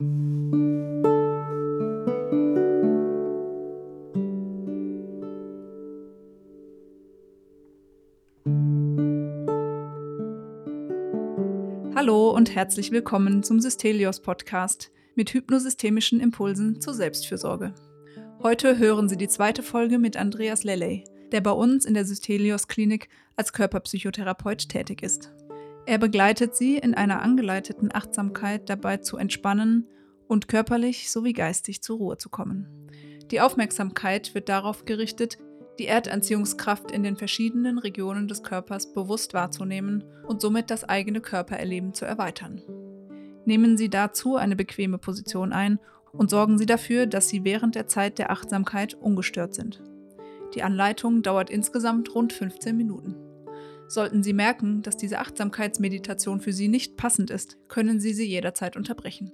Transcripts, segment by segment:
Hallo und herzlich willkommen zum Systelios Podcast mit hypnosystemischen Impulsen zur Selbstfürsorge. Heute hören Sie die zweite Folge mit Andreas Lelley, der bei uns in der Systelios Klinik als Körperpsychotherapeut tätig ist. Er begleitet Sie in einer angeleiteten Achtsamkeit dabei zu entspannen und körperlich sowie geistig zur Ruhe zu kommen. Die Aufmerksamkeit wird darauf gerichtet, die Erdanziehungskraft in den verschiedenen Regionen des Körpers bewusst wahrzunehmen und somit das eigene Körpererleben zu erweitern. Nehmen Sie dazu eine bequeme Position ein und sorgen Sie dafür, dass Sie während der Zeit der Achtsamkeit ungestört sind. Die Anleitung dauert insgesamt rund 15 Minuten. Sollten Sie merken, dass diese Achtsamkeitsmeditation für Sie nicht passend ist, können Sie sie jederzeit unterbrechen,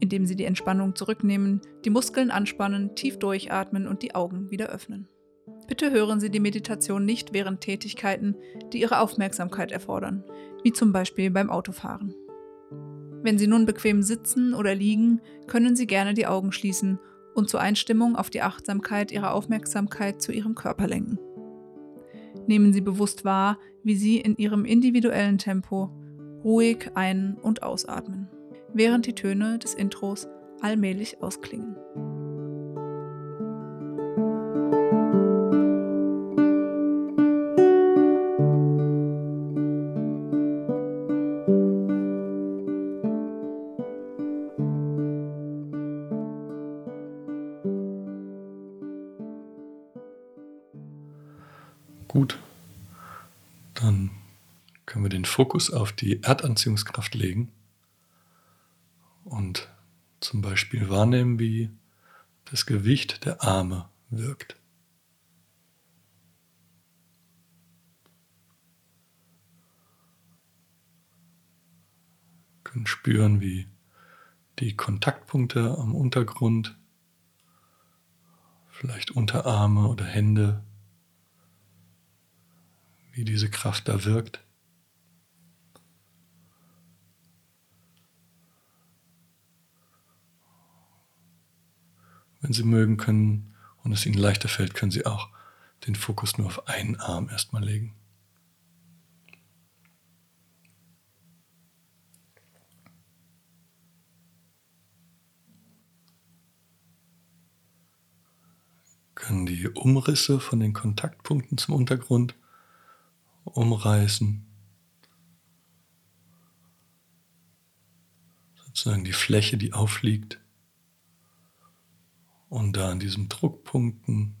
indem Sie die Entspannung zurücknehmen, die Muskeln anspannen, tief durchatmen und die Augen wieder öffnen. Bitte hören Sie die Meditation nicht während Tätigkeiten, die Ihre Aufmerksamkeit erfordern, wie zum Beispiel beim Autofahren. Wenn Sie nun bequem sitzen oder liegen, können Sie gerne die Augen schließen und zur Einstimmung auf die Achtsamkeit Ihrer Aufmerksamkeit zu Ihrem Körper lenken. Nehmen Sie bewusst wahr, wie Sie in Ihrem individuellen Tempo ruhig ein- und ausatmen, während die Töne des Intros allmählich ausklingen. Fokus auf die Erdanziehungskraft legen und zum Beispiel wahrnehmen, wie das Gewicht der Arme wirkt. Wir können spüren, wie die Kontaktpunkte am Untergrund, vielleicht Unterarme oder Hände, wie diese Kraft da wirkt. Wenn Sie mögen können und es Ihnen leichter fällt, können Sie auch den Fokus nur auf einen Arm erstmal legen. Können die Umrisse von den Kontaktpunkten zum Untergrund umreißen. Sozusagen die Fläche, die aufliegt. Und da an diesen Druckpunkten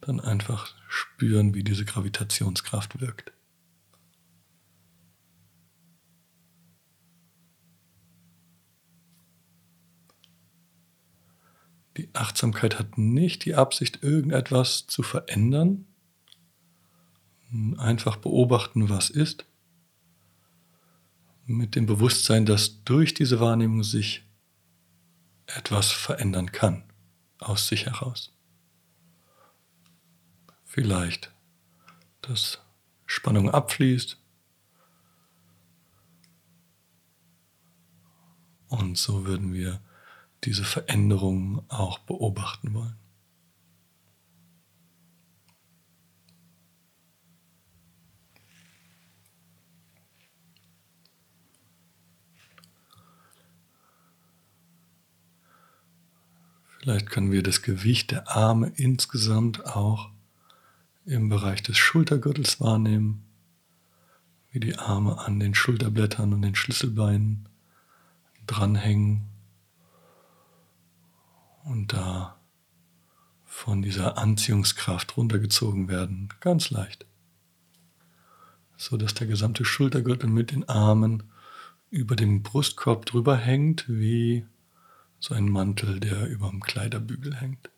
dann einfach spüren, wie diese Gravitationskraft wirkt. Die Achtsamkeit hat nicht die Absicht, irgendetwas zu verändern, einfach beobachten, was ist, mit dem Bewusstsein, dass durch diese Wahrnehmung sich etwas verändern kann, aus sich heraus. Vielleicht, dass Spannung abfließt und so würden wir diese Veränderung auch beobachten wollen. Vielleicht können wir das Gewicht der Arme insgesamt auch im Bereich des Schultergürtels wahrnehmen, wie die Arme an den Schulterblättern und den Schlüsselbeinen dranhängen und da von dieser Anziehungskraft runtergezogen werden, ganz leicht, so dass der gesamte Schultergürtel mit den Armen über dem Brustkorb drüber hängt, wie so ein Mantel, der über dem Kleiderbügel hängt.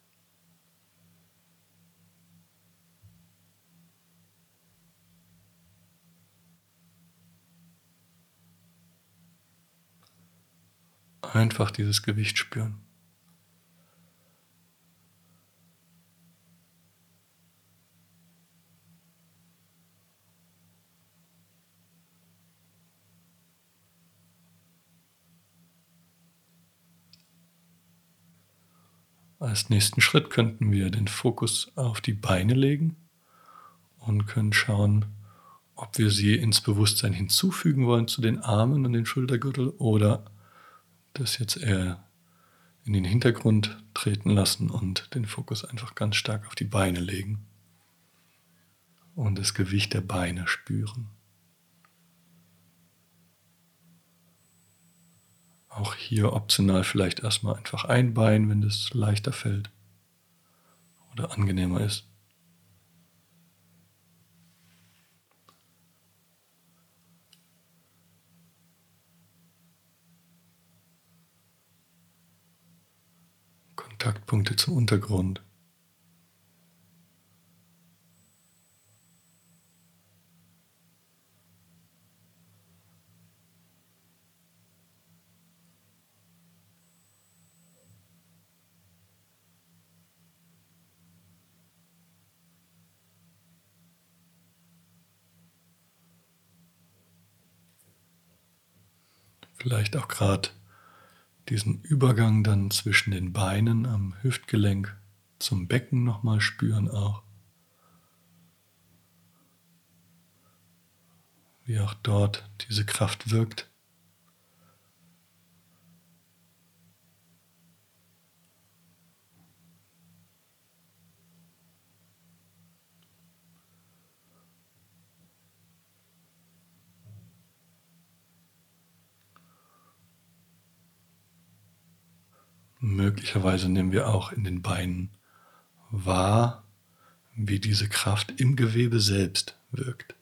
Einfach dieses Gewicht spüren. Als nächsten Schritt könnten wir den Fokus auf die Beine legen und können schauen, ob wir sie ins Bewusstsein hinzufügen wollen zu den Armen und den Schultergürtel oder das jetzt eher in den Hintergrund treten lassen und den Fokus einfach ganz stark auf die Beine legen und das Gewicht der Beine spüren. Auch hier optional vielleicht erstmal einfach ein Bein, wenn das leichter fällt oder angenehmer ist. Kontaktpunkte zum Untergrund. Vielleicht auch gerade diesen Übergang dann zwischen den Beinen am Hüftgelenk zum Becken nochmal spüren auch. Wie auch dort diese Kraft wirkt. Möglicherweise nehmen wir auch in den Beinen wahr, wie diese Kraft im Gewebe selbst wirkt.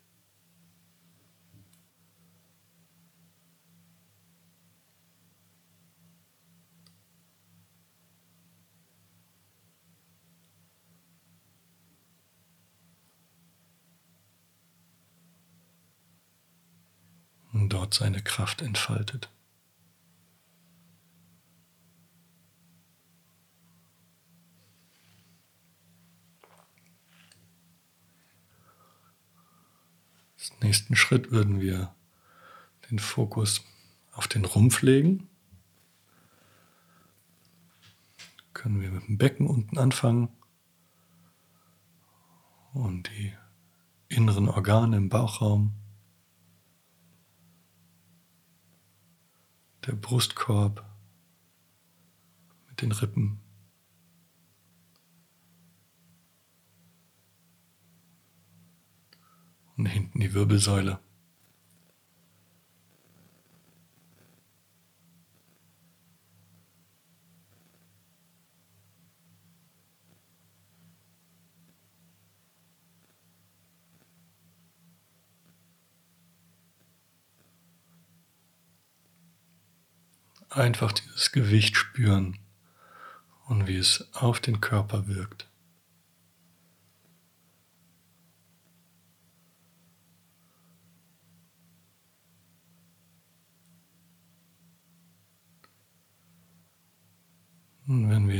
Und dort seine Kraft entfaltet. Nächsten Schritt würden wir den Fokus auf den Rumpf legen. Können wir mit dem Becken unten anfangen und die inneren Organe im Bauchraum, der Brustkorb mit den Rippen und hinten die Wirbelsäule. Einfach dieses Gewicht spüren und wie es auf den Körper wirkt.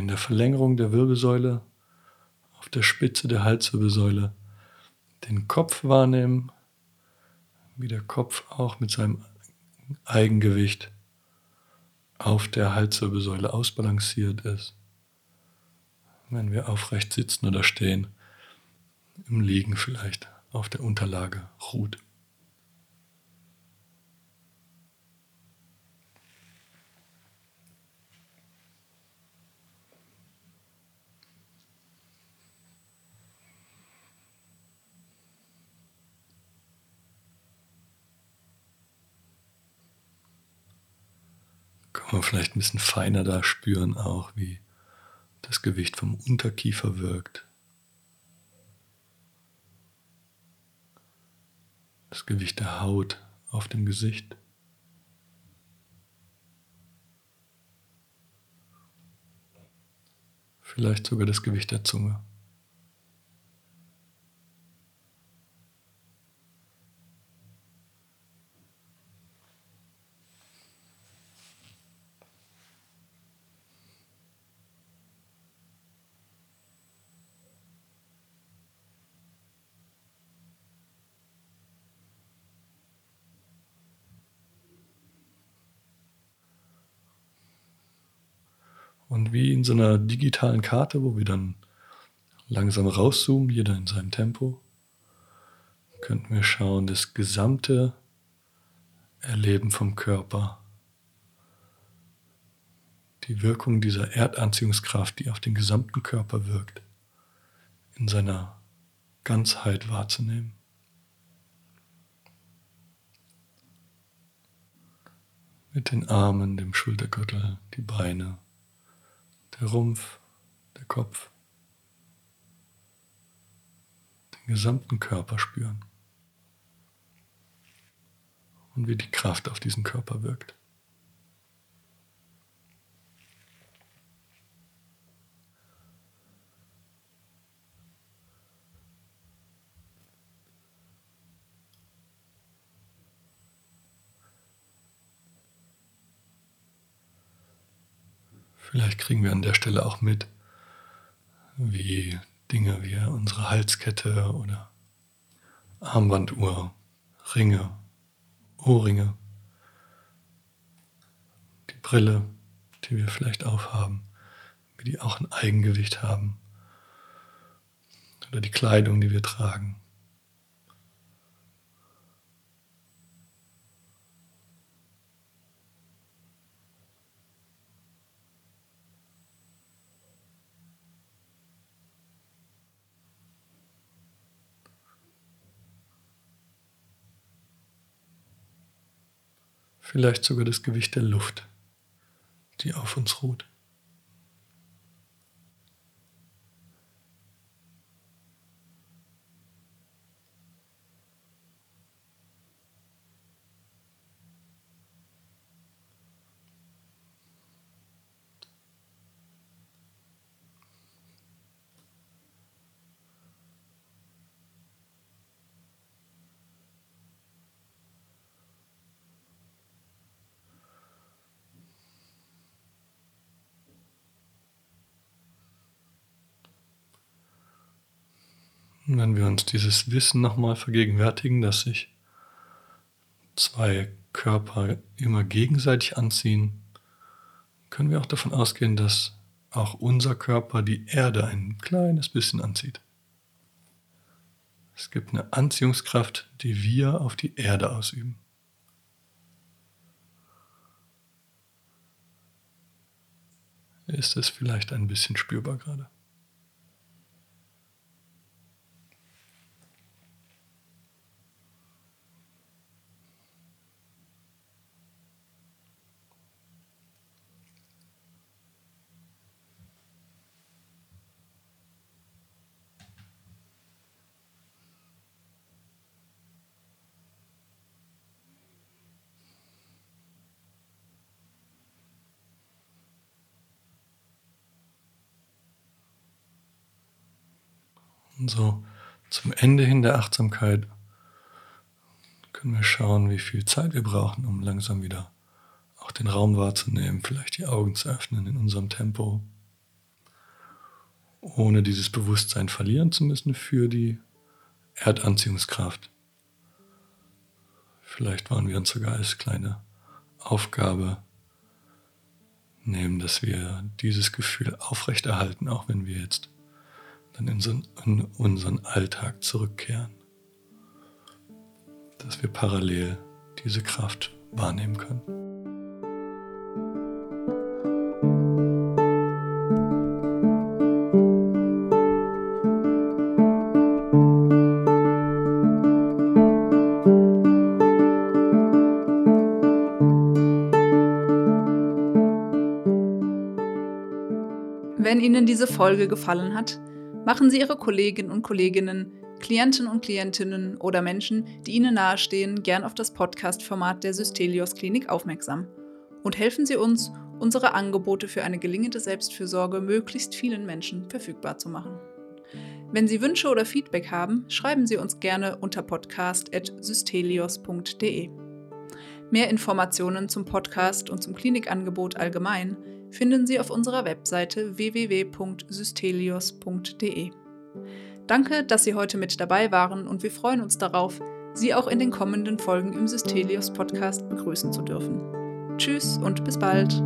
In der Verlängerung der Wirbelsäule auf der Spitze der Halswirbelsäule den Kopf wahrnehmen, wie der Kopf auch mit seinem Eigengewicht auf der Halswirbelsäule ausbalanciert ist. Wenn wir aufrecht sitzen oder stehen, im Liegen vielleicht auf der Unterlage ruht. Man vielleicht ein bisschen feiner da spüren auch, wie das Gewicht vom Unterkiefer wirkt. Das Gewicht der Haut auf dem Gesicht. Vielleicht sogar das Gewicht der Zunge. Und wie in so einer digitalen Karte, wo wir dann langsam rauszoomen, jeder in seinem Tempo, könnten wir schauen, das gesamte Erleben vom Körper, die Wirkung dieser Erdanziehungskraft, die auf den gesamten Körper wirkt, in seiner Ganzheit wahrzunehmen. Mit den Armen, dem Schultergürtel, die Beine, der Rumpf, der Kopf, den gesamten Körper spüren und wie die Kraft auf diesen Körper wirkt. Vielleicht kriegen wir an der Stelle auch mit, wie Dinge wie unsere Halskette oder Armbanduhr, Ringe Ohrringe, die Brille, die wir vielleicht aufhaben, wie die auch ein Eigengewicht haben, oder die Kleidung, die wir tragen. Vielleicht sogar das Gewicht der Luft, die auf uns ruht. Und wenn wir uns dieses Wissen nochmal vergegenwärtigen, dass sich zwei Körper immer gegenseitig anziehen, können wir auch davon ausgehen, dass auch unser Körper die Erde ein kleines bisschen anzieht. Es gibt eine Anziehungskraft, die wir auf die Erde ausüben. Ist es vielleicht ein bisschen spürbar gerade? So zum Ende hin der Achtsamkeit können wir schauen, wie viel Zeit wir brauchen, um langsam wieder auch den Raum wahrzunehmen, vielleicht die Augen zu öffnen in unserem Tempo, ohne dieses Bewusstsein verlieren zu müssen für die Erdanziehungskraft. Vielleicht wollen wir uns sogar als kleine Aufgabe nehmen, dass wir dieses Gefühl aufrechterhalten, auch wenn wir jetzt dann in, unseren Alltag zurückkehren, dass wir parallel diese Kraft wahrnehmen können. Wenn Ihnen diese Folge gefallen hat, Machen Sie Ihre Kolleginnen und Kolleginnen, Klienten und Klientinnen oder Menschen, die Ihnen nahestehen, gern auf das Podcast-Format der Systelios Klinik aufmerksam. Und helfen Sie uns, unsere Angebote für eine gelingende Selbstfürsorge möglichst vielen Menschen verfügbar zu machen. Wenn Sie Wünsche oder Feedback haben, schreiben Sie uns gerne unter podcast.systelios.de. Mehr Informationen zum Podcast und zum Klinikangebot allgemein finden Sie auf unserer Webseite www.systelios.de. Danke, dass Sie heute mit dabei waren und wir freuen uns darauf, Sie auch in den kommenden Folgen im Systelios Podcast begrüßen zu dürfen. Tschüss und bis bald.